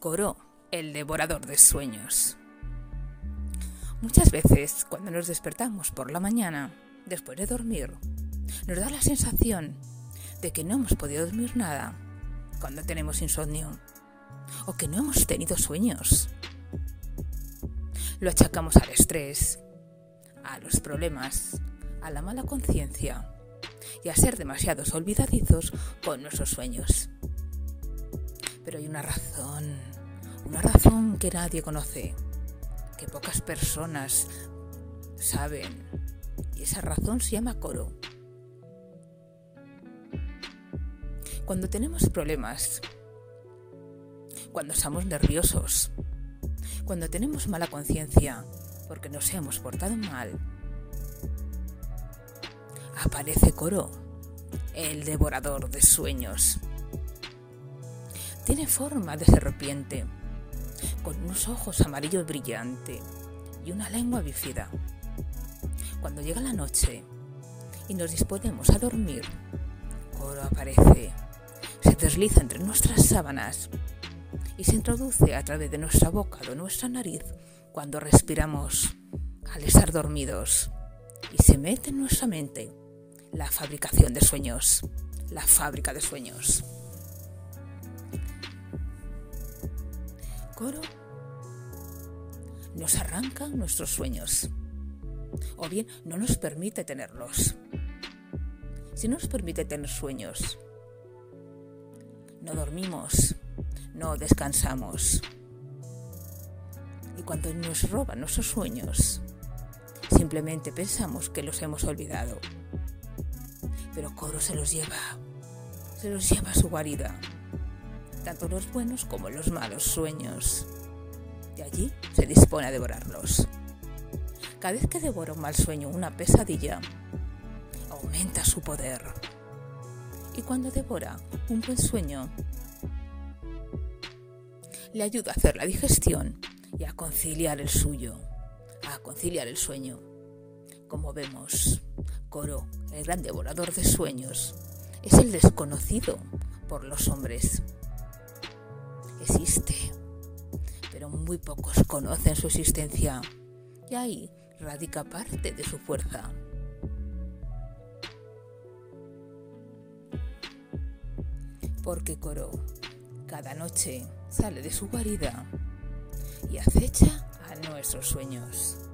Coro, el devorador de sueños. Muchas veces, cuando nos despertamos por la mañana, después de dormir, nos da la sensación de que no hemos podido dormir nada cuando tenemos insomnio o que no hemos tenido sueños. Lo achacamos al estrés, a los problemas, a la mala conciencia y a ser demasiados olvidadizos con nuestros sueños. Pero hay una razón, una razón que nadie conoce, que pocas personas saben. Y esa razón se llama coro. Cuando tenemos problemas, cuando estamos nerviosos, cuando tenemos mala conciencia porque nos hemos portado mal, aparece Coro, el devorador de sueños. Tiene forma de serpiente, con unos ojos amarillos brillantes y una lengua bífida. Cuando llega la noche y nos disponemos a dormir, Coro aparece, se desliza entre nuestras sábanas y se introduce a través de nuestra boca o nuestra nariz cuando respiramos al estar dormidos y se mete en nuestra mente la fabricación de sueños, la fábrica de sueños. Coro nos arranca nuestros sueños o bien no nos permite tenerlos. Si no nos permite tener sueños, no dormimos, no descansamos. Y cuando nos roban nuestros sueños, simplemente pensamos que los hemos olvidado. Pero Coro se los lleva, se los lleva a su guarida tanto los buenos como los malos sueños. Allí se dispone a devorarlos. Cada vez que devora un mal sueño, una pesadilla, aumenta su poder. Y cuando devora un buen sueño, le ayuda a hacer la digestión y a conciliar el suyo, a conciliar el sueño. Como vemos, Coro, el gran devorador de sueños, es el desconocido por los hombres existe, muy pocos conocen su existencia y ahí radica parte de su fuerza. Porque Coro cada noche sale de su guarida y acecha a nuestros sueños.